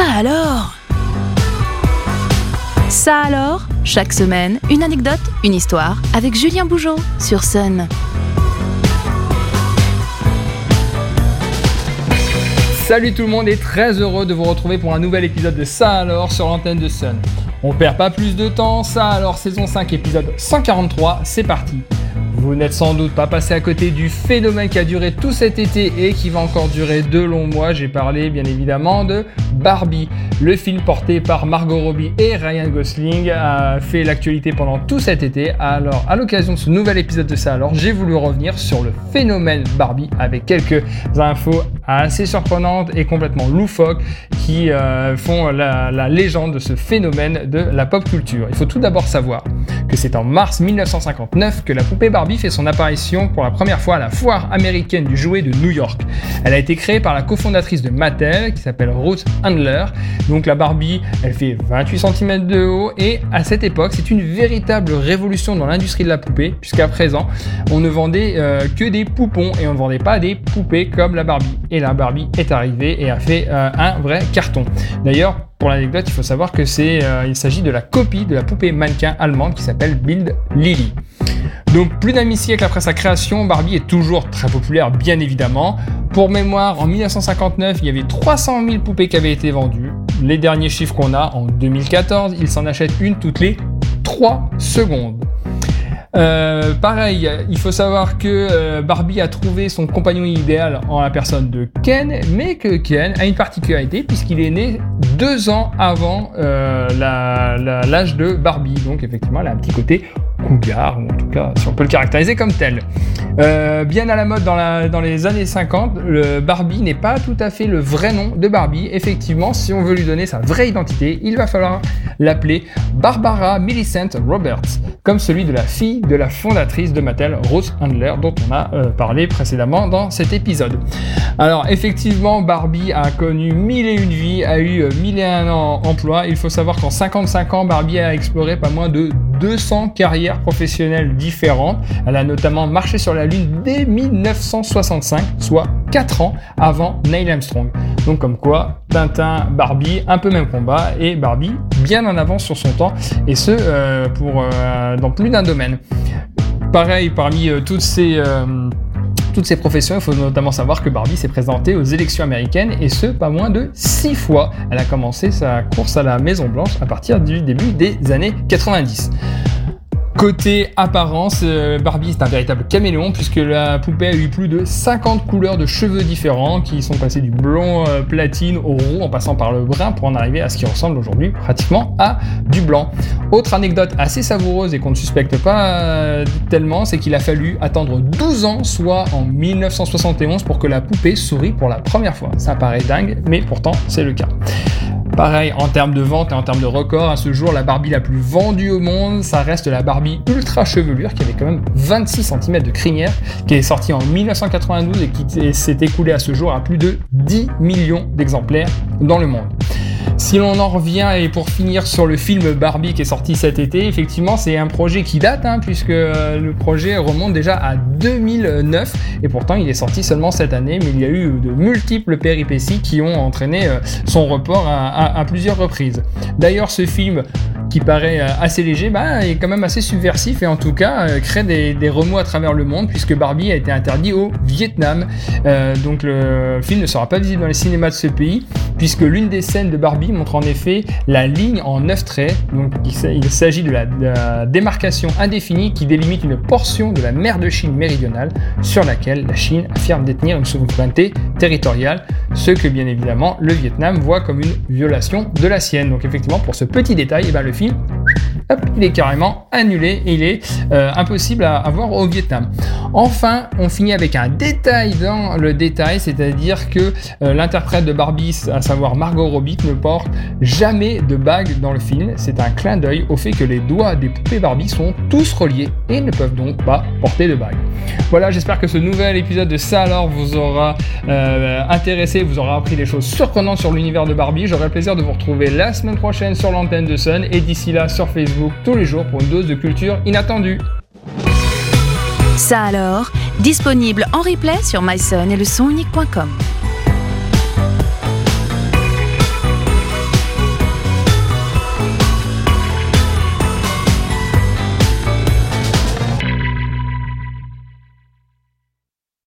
Ça alors? Ça alors? Chaque semaine, une anecdote, une histoire avec Julien Bougeot sur Sun. Salut tout le monde et très heureux de vous retrouver pour un nouvel épisode de Ça alors sur l'antenne de Sun. On perd pas plus de temps, Ça alors saison 5 épisode 143, c'est parti. Vous n'êtes sans doute pas passé à côté du phénomène qui a duré tout cet été et qui va encore durer de longs mois. J'ai parlé bien évidemment de Barbie. Le film porté par Margot Robbie et Ryan Gosling a fait l'actualité pendant tout cet été. Alors, à l'occasion de ce nouvel épisode de ça, alors j'ai voulu revenir sur le phénomène Barbie avec quelques infos assez surprenantes et complètement loufoques qui euh, font la, la légende de ce phénomène de la pop culture. Il faut tout d'abord savoir que c'est en mars 1959 que la poupée Barbie fait son apparition pour la première fois à la foire américaine du jouet de New York. Elle a été créée par la cofondatrice de Mattel qui s'appelle Ruth Donc la Barbie, elle fait 28 cm de haut et à cette époque, c'est une véritable révolution dans l'industrie de la poupée puisqu'à présent, on ne vendait euh, que des poupons et on ne vendait pas des poupées comme la Barbie. Et la Barbie est arrivée et a fait euh, un vrai carton. D'ailleurs, pour l'anecdote, il faut savoir que c'est, euh, il s'agit de la copie de la poupée mannequin allemande qui s'appelle Build Lily. Donc plus d'un siècle après sa création, Barbie est toujours très populaire bien évidemment. Pour mémoire, en 1959, il y avait 300 000 poupées qui avaient été vendues. Les derniers chiffres qu'on a, en 2014, il s'en achète une toutes les 3 secondes. Euh, pareil, il faut savoir que euh, Barbie a trouvé son compagnon idéal en la personne de Ken, mais que Ken a une particularité puisqu'il est né deux ans avant euh, l'âge de Barbie. Donc effectivement, elle a un petit côté ou en tout cas, si on peut le caractériser comme tel. Euh, bien à la mode dans les années 50, le Barbie n'est pas tout à fait le vrai nom de Barbie. Effectivement, si on veut lui donner sa vraie identité, il va falloir l'appeler Barbara Millicent Roberts, comme celui de la fille de la fondatrice de Mattel, Rose Handler, dont on a euh, parlé précédemment dans cet épisode. Alors, effectivement, Barbie a connu mille et une vies, a eu euh, mille et un ans emploi. Il faut savoir qu'en 55 ans, Barbie a exploré pas moins de 200 carrières professionnelles différentes. Elle a notamment marché sur la Lune dès 1965, soit 4 ans avant Neil Armstrong. Donc comme quoi, Tintin, Barbie, un peu même combat, et Barbie bien en avance sur son temps, et ce, euh, pour, euh, dans plus d'un domaine. Pareil, parmi euh, toutes ces toutes ces professions, il faut notamment savoir que Barbie s'est présentée aux élections américaines et ce, pas moins de 6 fois. Elle a commencé sa course à la Maison Blanche à partir du début des années 90. Côté apparence, euh, Barbie est un véritable caméléon puisque la poupée a eu plus de 50 couleurs de cheveux différents qui sont passés du blond euh, platine au roux en passant par le brun pour en arriver à ce qui ressemble aujourd'hui pratiquement à du blanc. Autre anecdote assez savoureuse et qu'on ne suspecte pas euh, tellement, c'est qu'il a fallu attendre 12 ans, soit en 1971, pour que la poupée sourit pour la première fois. Ça paraît dingue, mais pourtant c'est le cas. Pareil, en termes de vente et en termes de record, à ce jour, la Barbie la plus vendue au monde, ça reste la Barbie ultra chevelure qui avait quand même 26 cm de crinière, qui est sortie en 1992 et qui s'est écoulée à ce jour à plus de 10 millions d'exemplaires dans le monde. Si l'on en revient et pour finir sur le film Barbie qui est sorti cet été, effectivement c'est un projet qui date hein, puisque euh, le projet remonte déjà à 2009 et pourtant il est sorti seulement cette année mais il y a eu de multiples péripéties qui ont entraîné euh, son report à plusieurs reprises. D'ailleurs ce film qui paraît euh, assez léger, bah, est quand même assez subversif et en tout cas crée des, remous à travers le monde puisque Barbie a été interdit au Vietnam. Donc le film ne sera pas visible dans les cinémas de ce pays puisque l'une des scènes de Barbie montre en effet la ligne en neuf traits. Donc il s'agit de, la démarcation indéfinie qui délimite une portion de la mer de Chine méridionale sur laquelle la Chine affirme détenir une souveraineté territoriale, ce que bien évidemment le Vietnam voit comme une violation de la sienne. Donc effectivement pour ce petit détail, eh ben, le il est carrément annulé et il est euh, impossible à, voir au Vietnam. Enfin, on finit avec un détail dans le détail, c'est-à-dire que euh, l'interprète de Barbie, à savoir Margot Robbie, ne porte jamais de bague dans le film. C'est un clin d'œil au fait que les doigts des poupées Barbie sont tous reliés et ne peuvent donc pas porter de bague. Voilà, j'espère que ce nouvel épisode de ça alors vous aura euh, intéressé, vous aura appris des choses surprenantes sur l'univers de Barbie. J'aurai le plaisir de vous retrouver la semaine prochaine sur l'antenne de Sun et d'ici là sur Facebook tous les jours pour une dose de culture inattendue. Ça alors, disponible en replay sur myson et le